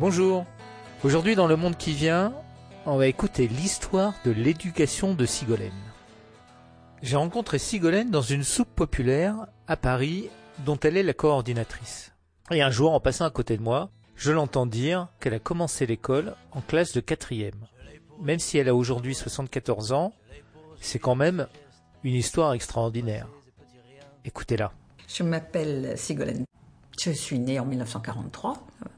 Bonjour. Aujourd'hui, dans le monde qui vient, on va écouter l'histoire de l'éducation de Sigolène. J'ai rencontré Sigolène dans une soupe populaire à Paris dont elle est la coordinatrice. Et un jour, en passant à côté de moi, je l'entends dire qu'elle a commencé l'école en classe de quatrième. Même si elle a aujourd'hui 74 ans, c'est quand même une histoire extraordinaire. Écoutez-la. Je m'appelle Sigolène. Je suis née en 1943, euh,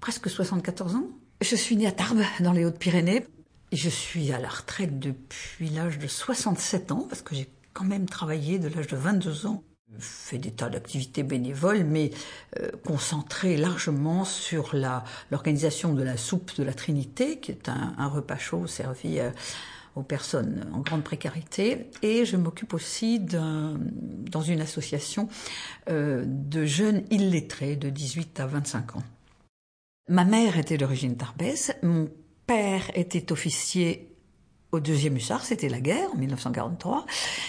presque 74 ans. Je suis née à Tarbes, dans les Hautes-Pyrénées. Je suis à la retraite depuis l'âge de 67 ans, parce que j'ai quand même travaillé de l'âge de 22 ans. Fait des tas d'activités bénévoles, mais euh, concentré largement sur l'organisation de la soupe de la Trinité, qui est un, un repas chaud servi euh, aux personnes en grande précarité. Et je m'occupe aussi d'un- dans une association euh, de jeunes illettrés de 18 à 25 ans. Ma mère était d'origine tarbaise, mon père était officier au deuxième hussard, c'était la guerre en 1943.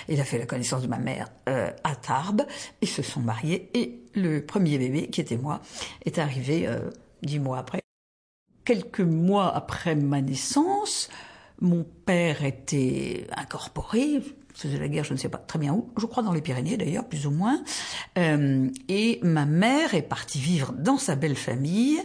Il a fait la connaissance de ma mère euh, à Tarbes, ils se sont mariés et le premier bébé, qui était moi, est arrivé euh, dix mois après. Quelques mois après ma naissance, mon père était incorporé, faisait la guerre, je ne sais pas très bien où, je crois dans les Pyrénées d'ailleurs, plus ou moins, Euh, et ma mère est partie vivre dans sa belle famille,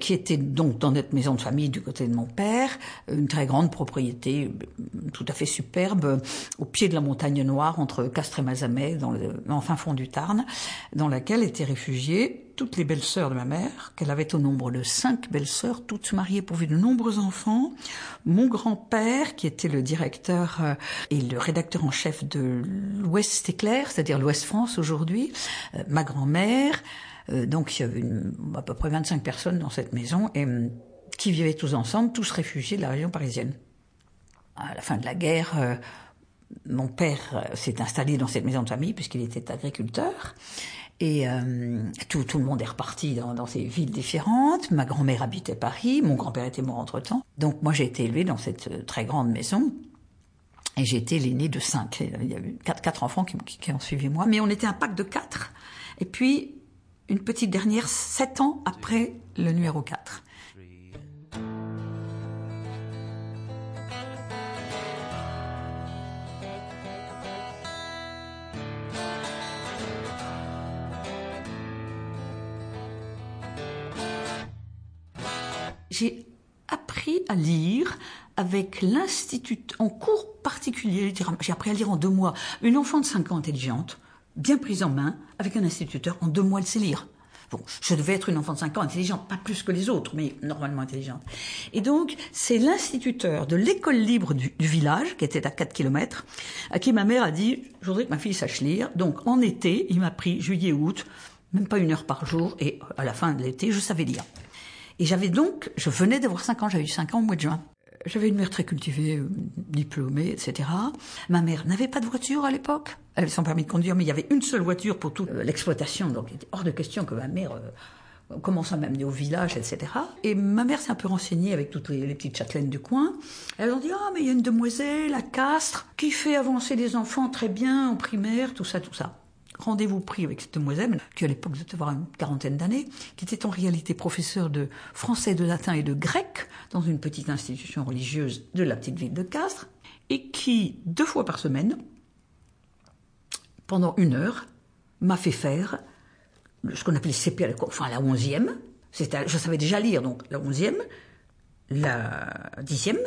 qui était donc dans notre maison de famille du côté de mon père, une très grande propriété euh, tout à fait superbe, euh, au pied de la montagne noire, entre Castres et Mazamet, dans le en fin fond du Tarn, dans laquelle étaient réfugiées toutes les belles-sœurs de ma mère, qu'elle avait au nombre de cinq belles-sœurs, toutes mariées pourvues de nombreux enfants, mon grand-père, qui était le directeur euh, et le rédacteur en chef de l'Ouest éclair, c'est-à-dire l'Ouest France aujourd'hui, euh, ma grand-mère, euh, donc il y avait une- à peu près 25 personnes dans cette maison et hum, qui vivaient tous ensemble, tous réfugiés de la région parisienne. À la fin de la guerre, euh, mon père euh, s'est installé dans cette maison de famille puisqu'il était agriculteur. Et euh, tout, tout le monde est reparti dans, dans ces villes différentes. Ma grand-mère habitait Paris, mon grand-père était mort entre-temps. Donc moi j'ai été élevée dans cette euh, très grande maison. Et j'ai été l'aînée de cinq. Il y a eu quatre, quatre enfants qui- qui ont suivi moi. Mais on était un pack de quatre. Et puis, une petite dernière, sept ans après le numéro 4. J'ai appris à lire avec l'institut, en cours particulier, j'ai appris à lire en deux mois. Une enfant de 5 ans intelligente, bien prise en main, avec un instituteur, en deux mois elle sait lire. Bon, je devais être une enfant de 5 ans intelligente, pas plus que les autres, mais normalement intelligente. Et donc, c'est l'instituteur de l'école libre du, du village, qui était à 4 kilomètres, à qui ma mère a dit, je voudrais que ma fille sache lire. Donc, en été, il m'a pris juillet-août, même pas une heure par jour, et à la fin de l'été, je savais lire. Et j'avais donc, je venais d'avoir 5 ans, j'avais eu 5 ans au mois de juin. J'avais une mère très cultivée, euh, diplômée, etc. Ma mère n'avait pas de voiture à l'époque. Elle avait son permis de conduire, mais il y avait une seule voiture pour toute euh, l'exploitation. Donc il était hors de question que ma mère euh, commence à m'amener au village, etc. Et ma mère s'est un peu renseignée avec toutes les, petites châtelaines du coin. Elles ont dit, ah, mais il y a une demoiselle à Castres qui fait avancer les enfants très bien en primaire, tout ça, tout ça rendez-vous pris avec cette demoiselle, qui à l'époque devait avoir une quarantaine d'années, qui était en réalité professeur de français, de latin et de grec dans une petite institution religieuse de la petite ville de Castres, et qui, deux fois par semaine, pendant une heure, m'a fait faire ce qu'on appelait CP, à enfin la onzième, je savais déjà lire, donc la onzième, la dixième,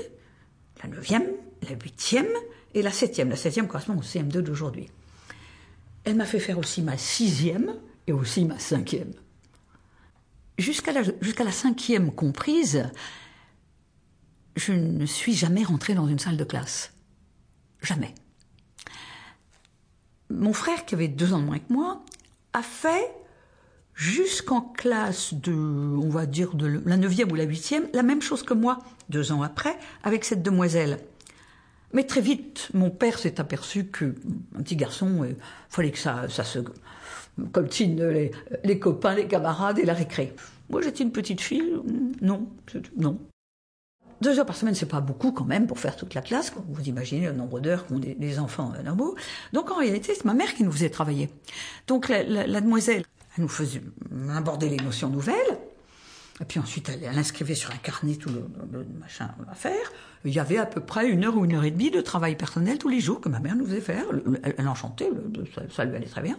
la neuvième, la huitième et la septième. La septième correspond au CM2 d'aujourd'hui. Elle m'a fait faire aussi ma sixième et aussi ma cinquième. Jusqu'à la, cinquième comprise, je ne suis jamais rentrée dans une salle de classe. Jamais. Mon frère, qui avait deux ans de moins que moi, a fait jusqu'en classe de, on va dire, de la neuvième ou la huitième, la même chose que moi, deux ans après, avec cette demoiselle. Mais très vite, mon père s'est aperçu que un petit garçon, il fallait que ça, ça se coltine les, les copains, les camarades et la récré. Moi, j'étais une petite fille, non, c'est- non. deux heures par semaine, c'est pas beaucoup quand même pour faire toute la classe. Vous imaginez le nombre d'heures qu'ont les, enfants euh, normaux. Donc en réalité, c'est ma mère qui nous faisait travailler. Donc la, demoiselle, elle nous faisait aborder les notions nouvelles. Et puis ensuite, elle, inscrivait sur un carnet tout le, machin à faire. Il y avait à peu près une heure ou une heure et demie de travail personnel tous les jours que ma mère nous faisait faire. Elle, elle enchantait, ça, lui allait très bien.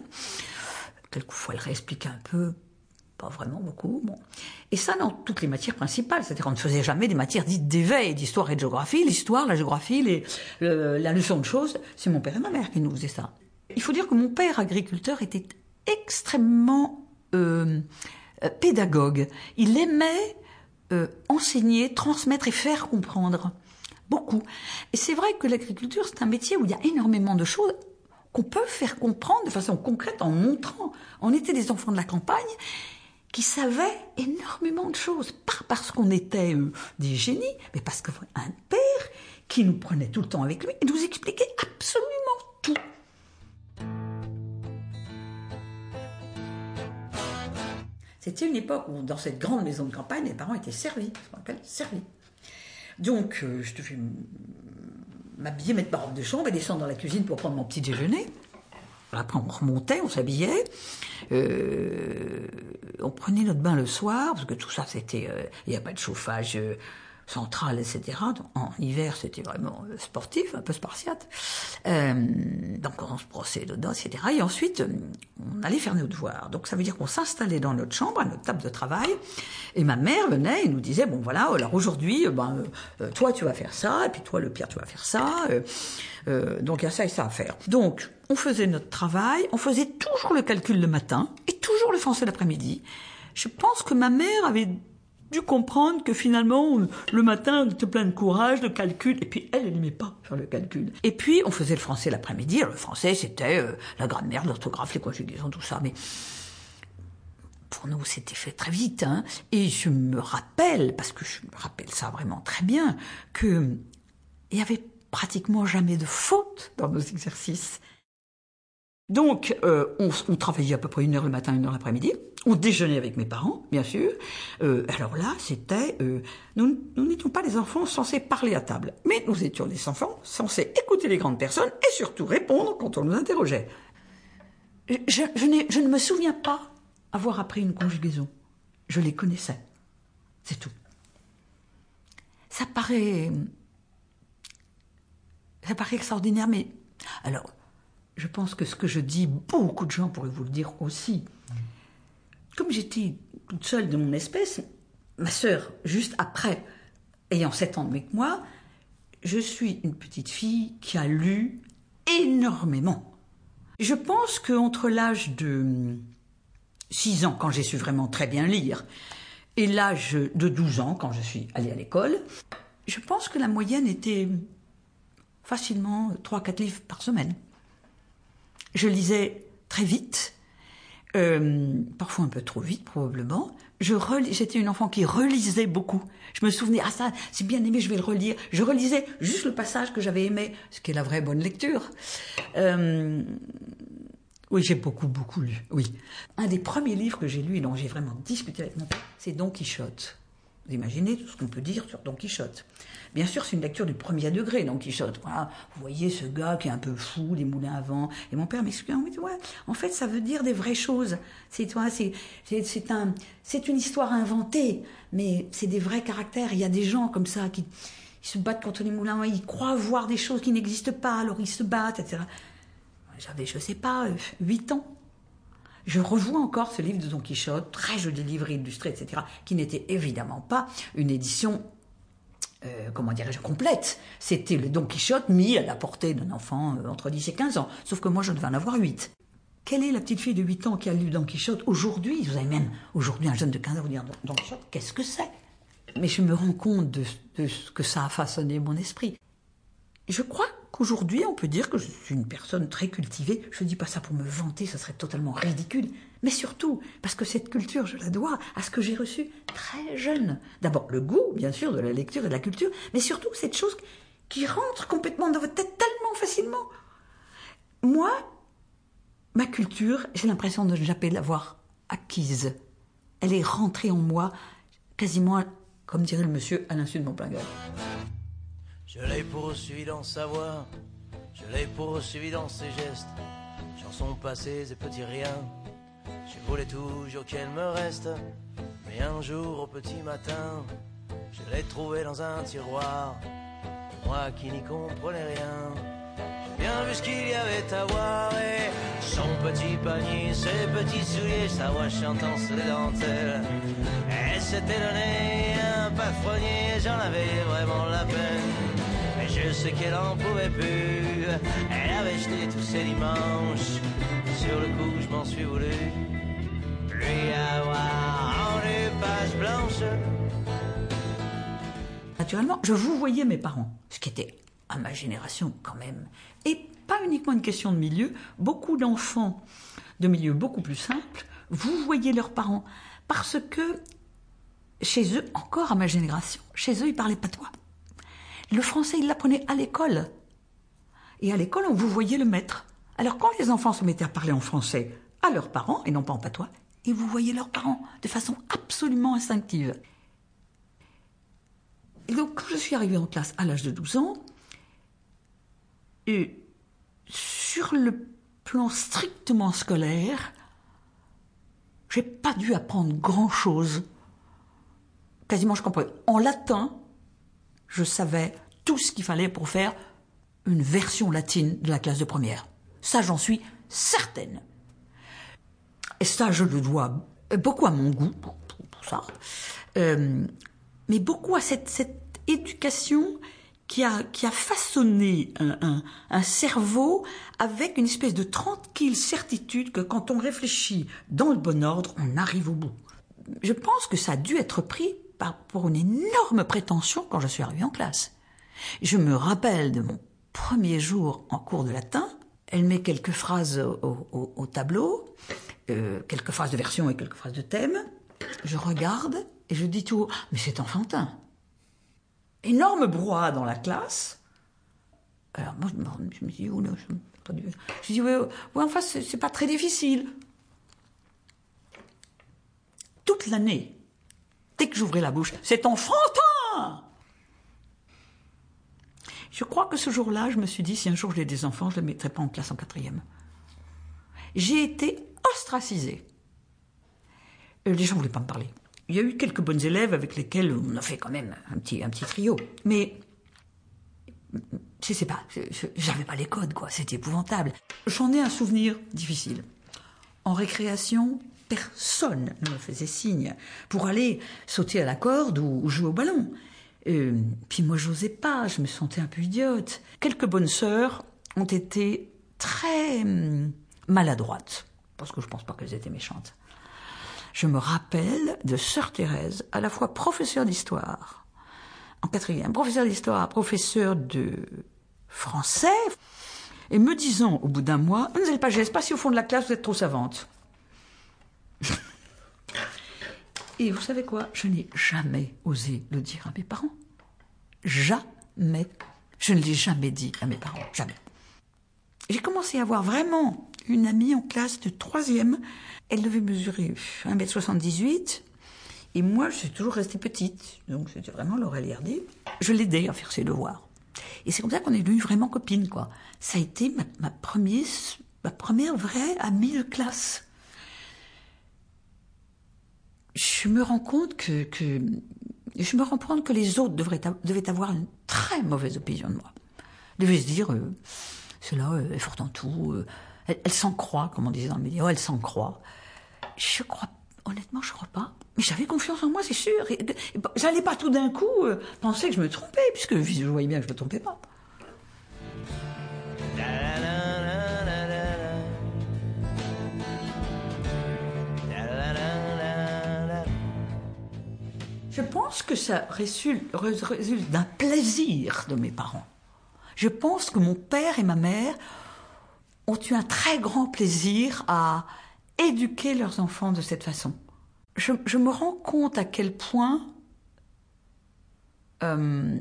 Quelquefois, elle réexpliquait un peu pas vraiment beaucoup. Bon. Et ça dans toutes les matières principales, c'est-à-dire qu'on ne faisait jamais des matières dites d'éveil, d'histoire et de géographie. L'histoire, la géographie, la leçon de choses, c'est mon père et ma mère qui nous faisaient ça. Il faut dire que mon père agriculteur était extrêmement euh, euh, pédagogue. Il aimait euh, enseigner, transmettre et faire comprendre. Beaucoup. Et c'est vrai que l'agriculture, c'est un métier où il y a énormément de choses qu'on peut faire comprendre de façon concrète en montrant. On était des enfants de la campagne qui savaient énormément de choses, pas parce qu'on était euh, des génies, mais parce qu'un père qui nous prenait tout le temps avec lui et nous expliquait absolument C'était une époque où, dans cette grande maison de campagne, les parents étaient servis, ce appelle servis. Donc, euh, je devais m'habiller, mettre ma robe de chambre et descendre dans la cuisine pour prendre mon petit déjeuner. Après, on remontait, on s'habillait, euh, on prenait notre bain le soir, parce que tout ça, c'était, euh, il n'y a pas de chauffage euh, central, etc. en hiver, c'était vraiment euh, sportif, un peu spartiate. Euh, donc on se brossait dedans, etc. Et ensuite, on allait faire nos devoirs. Donc ça veut dire qu'on s'installait dans notre chambre, à notre table de travail, et ma mère venait et nous disait, bon voilà, alors aujourd'hui, ben, toi tu vas faire ça, et puis toi le pire tu vas faire ça. Euh, donc il y a ça et ça à faire. Donc on faisait notre travail, on faisait toujours le calcul le matin et toujours le français l'après-midi. Je pense que ma mère avait dû comprendre que finalement, le matin, on était plein de courage, de calcul, et puis elle, elle n'aimait pas faire le calcul. Et puis, on faisait le français l'après-midi. Le français, c'était euh, la grammaire, l'orthographe, les conjugaisons, tout ça. Mais pour nous, c'était fait très vite. Hein. Et je me rappelle, parce que je me rappelle ça vraiment très bien, que il y avait pratiquement jamais de fautes dans nos exercices. Donc, euh, on, travaillait à peu près une heure le matin, une heure l'après-midi. On déjeunait avec mes parents, bien sûr. Euh, alors là, c'était... Euh, nous n'étions pas les enfants censés parler à table, mais nous étions les enfants censés écouter les grandes personnes et surtout répondre quand on nous interrogeait. Je ne me souviens pas avoir appris une conjugaison. Je les connaissais. C'est tout. Ça paraît... Ça paraît extraordinaire, mais... Alors, je pense que ce que je dis, beaucoup de gens pourraient vous le dire aussi. Comme j'étais toute seule de mon espèce, ma sœur, juste après, ayant 7 ans que moi, je suis une petite fille qui a lu énormément. Je pense qu'entre l'âge de 6 ans, quand j'ai su vraiment très bien lire, et l'âge de 12 ans, quand je suis allée à l'école, je pense que la moyenne était facilement 3-4 livres par semaine. Je lisais très vite, euh, parfois un peu trop vite probablement. Je j'étais une enfant qui relisait beaucoup. Je me souvenais, ah ça, c'est bien aimé, je vais le relire. Je relisais juste le passage que j'avais aimé, ce qui est la vraie bonne lecture. Euh, oui, j'ai beaucoup, beaucoup lu, oui. Un des premiers livres que j'ai lu et dont j'ai vraiment discuté avec mon père, c'est Don Quichotte. Vous imaginez tout ce qu'on peut dire sur Don Quichotte. Bien sûr, c'est une lecture du premier degré, Don Quichotte. Voilà, vous voyez ce gars qui est un peu fou, les moulins à vent. Et mon père m'explique, ouais, en fait, ça veut dire des vraies choses. C'est, c'est, c'est, un, c'est une histoire inventée, mais c'est des vrais caractères. Il y a des gens comme ça qui se battent contre les moulins ils croient voir des choses qui n'existent pas, alors ils se battent, etc. J'avais, je sais pas, huit ans. Je revois encore ce livre de Don Quichotte, très joli livre illustré, etc., qui n'était évidemment pas une édition, euh, comment dirais-je, complète. C'était le Don Quichotte mis à la portée d'un enfant euh, entre 10 et 15 ans. Sauf que moi, je devais en avoir 8. Quelle est la petite fille de 8 ans qui a lu Don Quichotte aujourd'hui? Vous avez même aujourd'hui un jeune de 15 ans vous dire Don Quichotte, qu'est-ce que c'est? Mais je me rends compte de, de ce que ça a façonné mon esprit. Je crois qu'aujourd'hui, on peut dire que je suis une personne très cultivée. Je ne dis pas ça pour me vanter, ça serait totalement ridicule. Mais surtout, parce que cette culture, je la dois à ce que j'ai reçu très jeune. D'abord, le goût, bien sûr, de la lecture et de la culture, mais surtout cette chose qui rentre complètement dans votre tête tellement facilement. Moi, ma culture, j'ai l'impression de ne jamais l'avoir acquise. Elle est rentrée en moi quasiment comme dirait le monsieur à l'insu de mon plein Je l'ai poursuivi dans sa voix, je l'ai poursuivi dans ses gestes, chansons passées et petits riens. Je voulais toujours qu'elle me reste, mais un jour au petit matin, je l'ai trouvée dans un tiroir, moi qui n'y comprenais rien. Bien vu ce qu'il y avait à voir. Et son petit panier, ses petits souliers, sa voix chantant sur les dentelles. Elle s'était donné un palefrenier, j'en avais vraiment je sais qu'elle en pouvait plus, elle avait jeté tous ses dimanches. Sur le coup, je m'en suis voulu, lui avoir rendu page blanche. Naturellement, je vous voyais mes parents, ce qui était à ma génération quand même. Et pas uniquement une question de milieu, beaucoup d'enfants de milieux beaucoup plus simples, vous voyez leurs parents. Parce que chez eux, encore à ma génération, chez eux, ils parlaient patois. Le français, ils l'apprenaient à l'école. Et à l'école, on vous voyait le maître. Alors quand les enfants se mettaient à parler en français à leurs parents, et non pas en patois, et vous voyez leurs parents de façon absolument instinctive. Et donc, quand je suis arrivée en classe à l'âge de 12 ans, et sur le plan strictement scolaire, j'ai pas dû apprendre grand chose. Quasiment, je comprenais. En latin, je savais tout ce qu'il fallait pour faire une version latine de la classe de première. Ça, j'en suis certaine. Et ça, je le dois beaucoup à mon goût pour, ça, euh, mais beaucoup à cette, cette éducation qui a, qui a façonné un, un, un, cerveau avec une espèce de tranquille certitude que quand on réfléchit dans le bon ordre, on arrive au bout. Je pense que ça a dû être pris pour une énorme prétention quand je suis arrivée en classe. Je me rappelle de mon premier jour en cours de latin. Elle met quelques phrases au, au, au tableau, euh, quelques phrases de version et quelques phrases de thème. Je regarde et je dis tout haut, mais c'est enfantin énorme brouhaha dans la classe. Alors moi, je me dis, oh je, pas du... je dis, oui, ouais, enfin, c'est pas très difficile. Toute l'année, dès que j'ouvrais la bouche, c'est enfantin Je crois que ce jour-là, je me suis dit, si un jour j'ai des enfants, je ne les mettrai pas en classe en quatrième. J'ai été ostracisée. Euh, les gens ne voulaient pas me parler. Il y a eu quelques bonnes élèves avec lesquelles on a fait quand même un petit, un petit trio. Mais, je sais pas, j'avais pas les codes, quoi. C'était épouvantable. J'en ai un souvenir difficile. En récréation, personne ne me faisait signe pour aller sauter à la corde ou, jouer au ballon. Euh, puis moi, j'osais pas, je me sentais un peu idiote. Quelques bonnes sœurs ont été très hum, maladroites, parce que je pense pas qu'elles étaient méchantes je me rappelle de Sœur Thérèse, à la fois professeur d'histoire, en quatrième, professeur d'histoire, professeur de français, et me disant au bout d'un mois, Mademoiselle Pagès, passez au fond de la classe, vous êtes trop savante. et vous savez quoi? Je n'ai jamais osé le dire à mes parents. Jamais. Je ne l'ai jamais dit à mes parents. Jamais. J'ai commencé à avoir vraiment une amie en classe de troisième. Elle devait mesurer 1m78. Et moi, je suis toujours restée petite. Donc, c'était vraiment Laurel Hardy. Je l'aidais à faire ses devoirs. Et c'est comme ça qu'on est devenus vraiment copines. Ça a été ma, ma première vraie amie de classe. Je me rends compte que, que je me rends compte que les autres devraient, devaient avoir une très mauvaise opinion de moi. Ils devaient se dire, euh, cela euh, est fort en tout, euh, elle, s'en croit, comme on disait dans le milieu, elle s'en croit. Je crois, honnêtement, je crois pas. Mais j'avais confiance en moi, c'est sûr. J'allais pas tout d'un coup euh, penser que je me trompais, puisque je voyais bien que je me trompais pas. Pense que ça résulte d'un plaisir de mes parents. Je pense que mon père et ma mère ont eu un très grand plaisir à éduquer leurs enfants de cette façon. Je, me rends compte à quel point euh,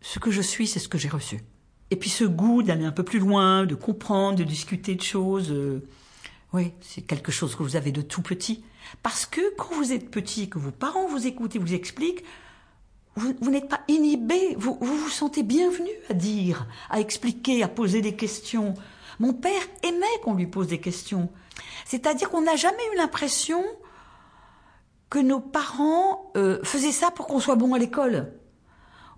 ce que je suis, c'est ce que j'ai reçu. Et puis ce goût d'aller un peu plus loin, de comprendre, de discuter de choses, euh, Oui, c'est quelque chose que vous avez de tout petit. Parce que quand vous êtes petit, que vos parents vous écoutent et vous expliquent, vous, n'êtes pas inhibé, vous, vous sentez bienvenu à dire, à expliquer, à poser des questions. Mon père aimait qu'on lui pose des questions. C'est-à-dire qu'on n'a jamais eu l'impression que nos parents euh, faisaient ça pour qu'on soit bon à l'école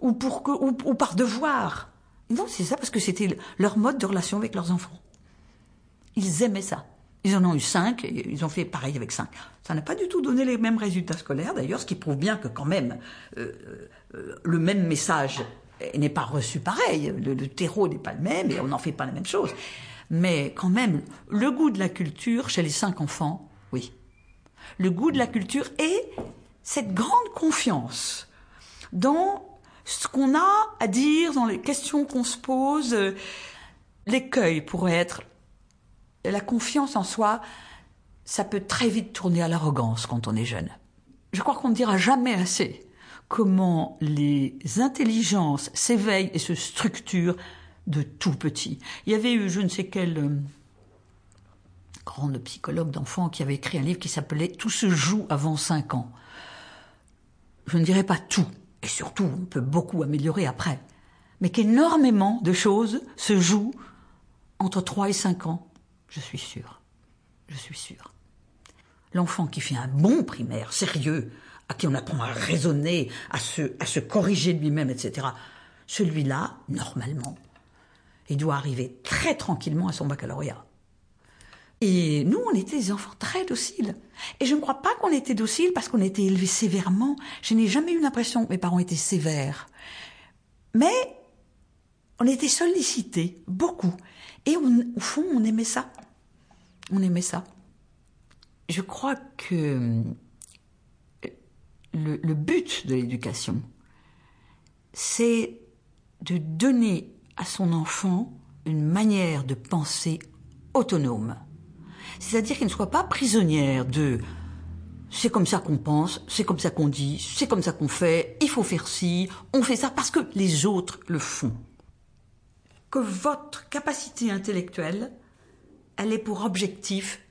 ou pour que ou, par devoir. Non, c'est ça parce que c'était leur mode de relation avec leurs enfants. Ils aimaient ça. Ils en ont eu cinq, ils ont fait pareil avec cinq. Ça n'a pas du tout donné les mêmes résultats scolaires, d'ailleurs, ce qui prouve bien que quand même euh, euh, le même message n'est pas reçu pareil. Le, le terreau n'est pas le même et on n'en fait pas la même chose. Mais quand même, le goût de la culture chez les cinq enfants, oui. Le goût de la culture et cette grande confiance dans ce qu'on a à dire, dans les questions qu'on se pose. L'écueil pourrait être la confiance en soi, ça peut très vite tourner à l'arrogance quand on est jeune. Je crois qu'on ne dira jamais assez comment les intelligences s'éveillent et se structurent de tout petit. Il y avait eu je ne sais quel euh, grande psychologue d'enfants qui avait écrit un livre qui s'appelait Tout se joue avant cinq ans. Je ne dirais pas tout, et surtout on peut beaucoup améliorer après, mais qu'énormément de choses se jouent entre trois et cinq ans je suis sûre. Je suis sûre. L'enfant qui fait un bon primaire, sérieux, à qui on apprend à raisonner, à se, à se corriger de lui-même, etc., celui-là, normalement, il doit arriver très tranquillement à son baccalauréat. Et nous, on était des enfants très dociles. Et je ne crois pas qu'on était dociles parce qu'on était élevés sévèrement. Je n'ai jamais eu l'impression que mes parents étaient sévères. Mais on était sollicités, beaucoup. Et au fond, on aimait ça. On aimait ça. Je crois que euh, le, le but de l'éducation, c'est de donner à son enfant une manière de penser autonome. C'est-à-dire qu'il ne soit pas prisonnière de c'est comme ça qu'on pense, c'est comme ça qu'on dit, c'est comme ça qu'on fait, il faut faire ci, on fait ça parce que les autres le font que votre capacité intellectuelle, elle est pour objectif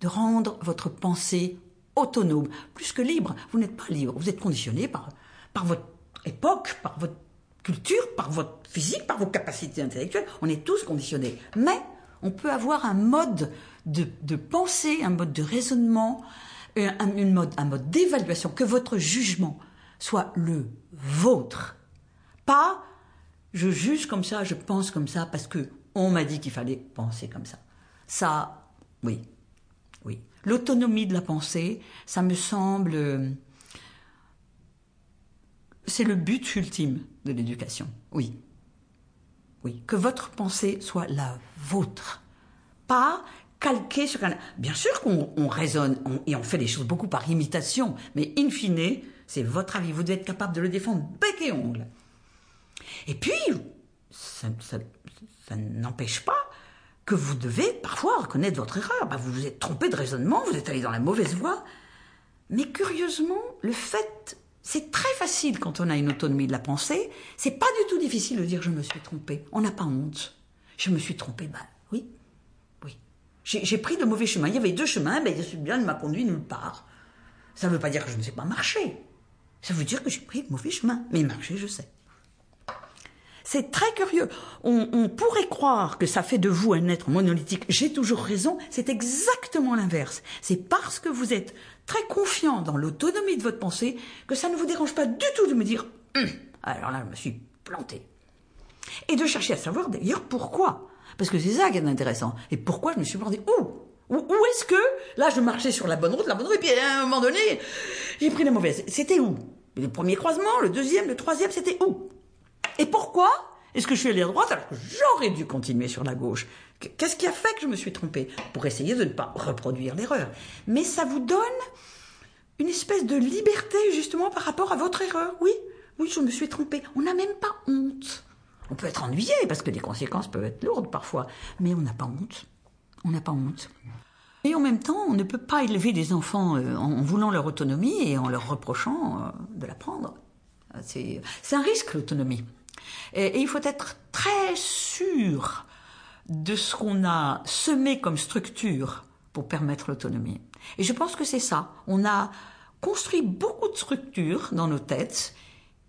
de rendre votre pensée autonome, plus que libre. Vous n'êtes pas libre, vous êtes conditionné par, par votre époque, par votre culture, par votre physique, par vos capacités intellectuelles. On est tous conditionnés. Mais on peut avoir un mode de, de pensée, un mode de raisonnement, un, une mode, un mode d'évaluation, que votre jugement soit le vôtre. Pas je juge comme ça, je pense comme ça parce que on m'a dit qu'il fallait penser comme ça. Ça, oui, oui. L'autonomie de la pensée, ça me semble, euh, c'est le but ultime de l'éducation. Oui, oui. Que votre pensée soit la vôtre, pas calquée sur un. Bien sûr qu'on raisonne et on fait des choses beaucoup par imitation, mais in fine, c'est votre avis. Vous devez être capable de le défendre bec et ongle. Et puis, ça, n'empêche pas que vous devez parfois reconnaître votre erreur. Bah, vous vous êtes trompé de raisonnement, vous êtes allé dans la mauvaise voie. Mais curieusement, le fait, c'est très facile quand on a une autonomie de la pensée. C'est pas du tout difficile de dire je me suis trompé. On n'a pas honte. Je me suis trompé. Bah oui, oui. J'ai pris de mauvais chemins. Il y avait deux chemins, mais suis bien ne m'a conduit nulle part. Ça ne veut pas dire que je ne sais pas marcher. Ça veut dire que j'ai pris de mauvais chemins. Mais marcher, je sais. C'est très curieux. On, pourrait croire que ça fait de vous un être monolithique. J'ai toujours raison. C'est exactement l'inverse. C'est parce que vous êtes très confiant dans l'autonomie de votre pensée que ça ne vous dérange pas du tout de me dire hum, alors là, je me suis planté. Et de chercher à savoir d'ailleurs pourquoi. Parce que c'est ça qui est intéressant. Et pourquoi je me suis planté Où? Où, où est-ce que là je marchais sur la bonne route, la bonne route, et puis à un moment donné, j'ai pris la mauvaise. C'était où? Le premier croisement, le deuxième, le troisième, c'était où? Et pourquoi est-ce que je suis allé à droite alors que j'aurais dû continuer sur la gauche? Qu'est-ce qui a fait que je me suis trompée? Pour essayer de ne pas reproduire l'erreur. Mais ça vous donne une espèce de liberté justement par rapport à votre erreur. Oui, oui, je me suis trompée. On n'a même pas honte. On peut être ennuyé parce que les conséquences peuvent être lourdes parfois, mais on n'a pas honte. On n'a pas honte. Et en même temps, on ne peut pas élever des enfants euh, en voulant leur autonomie et en leur reprochant euh, de la prendre. C'est un risque l'autonomie. Et, il faut être très sûr de ce qu'on a semé comme structure pour permettre l'autonomie. Et je pense que c'est ça. On a construit beaucoup de structures dans nos têtes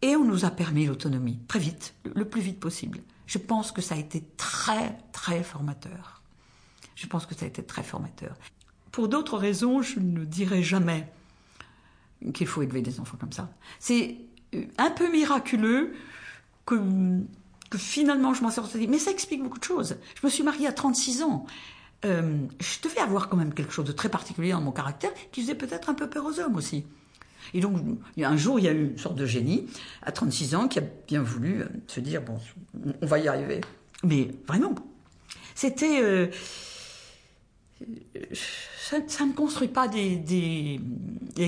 et on nous a permis l'autonomie très vite, le plus vite possible. Je pense que ça a été très, très formateur. Je pense que ça a été très formateur. Pour d'autres raisons, je ne dirai jamais qu'il faut élever des enfants comme ça. C'est un peu miraculeux que, finalement je m'en sortie. Mais ça explique beaucoup de choses. Je me suis mariée à 36 ans. Euh, je devais avoir quand même quelque chose de très particulier dans mon caractère qui faisait peut-être un peu peur aux hommes aussi. Et donc, un jour, il y a eu une sorte de génie, à 36 ans, qui a bien voulu euh, se dire, bon, on va y arriver. Mais vraiment, c'était... Euh, ça, ne construit pas des,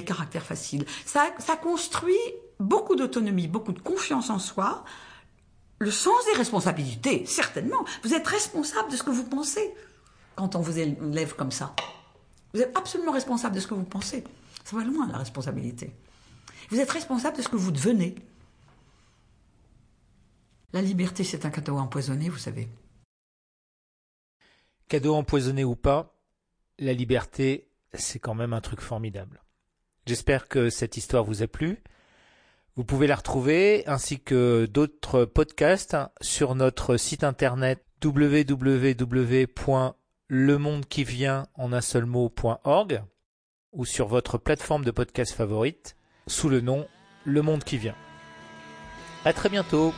caractères faciles. Ça construit beaucoup d'autonomie, beaucoup de confiance en soi, le sens des responsabilités, certainement. Vous êtes responsable de ce que vous pensez quand on vous élève comme ça. Vous êtes absolument responsable de ce que vous pensez. Ça va loin, la responsabilité. Vous êtes responsable de ce que vous devenez. La liberté, c'est un cadeau empoisonné, vous savez. Cadeau empoisonné ou pas, la liberté, c'est quand même un truc formidable. J'espère que cette histoire vous a plu. Vous pouvez la retrouver ainsi que d'autres podcasts sur notre site internet www.lemondequivient en un seul mot.org ou sur votre plateforme de podcast favorite sous le nom Le Monde qui vient. À très bientôt.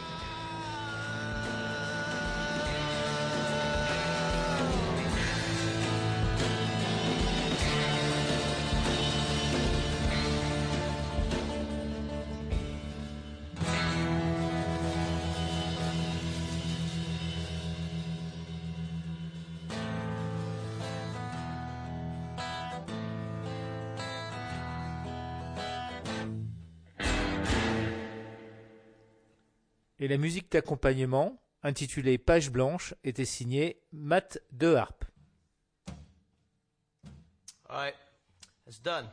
La musique d'accompagnement, intitulée Page blanche, était signée Matt Deharp. All right, it's done.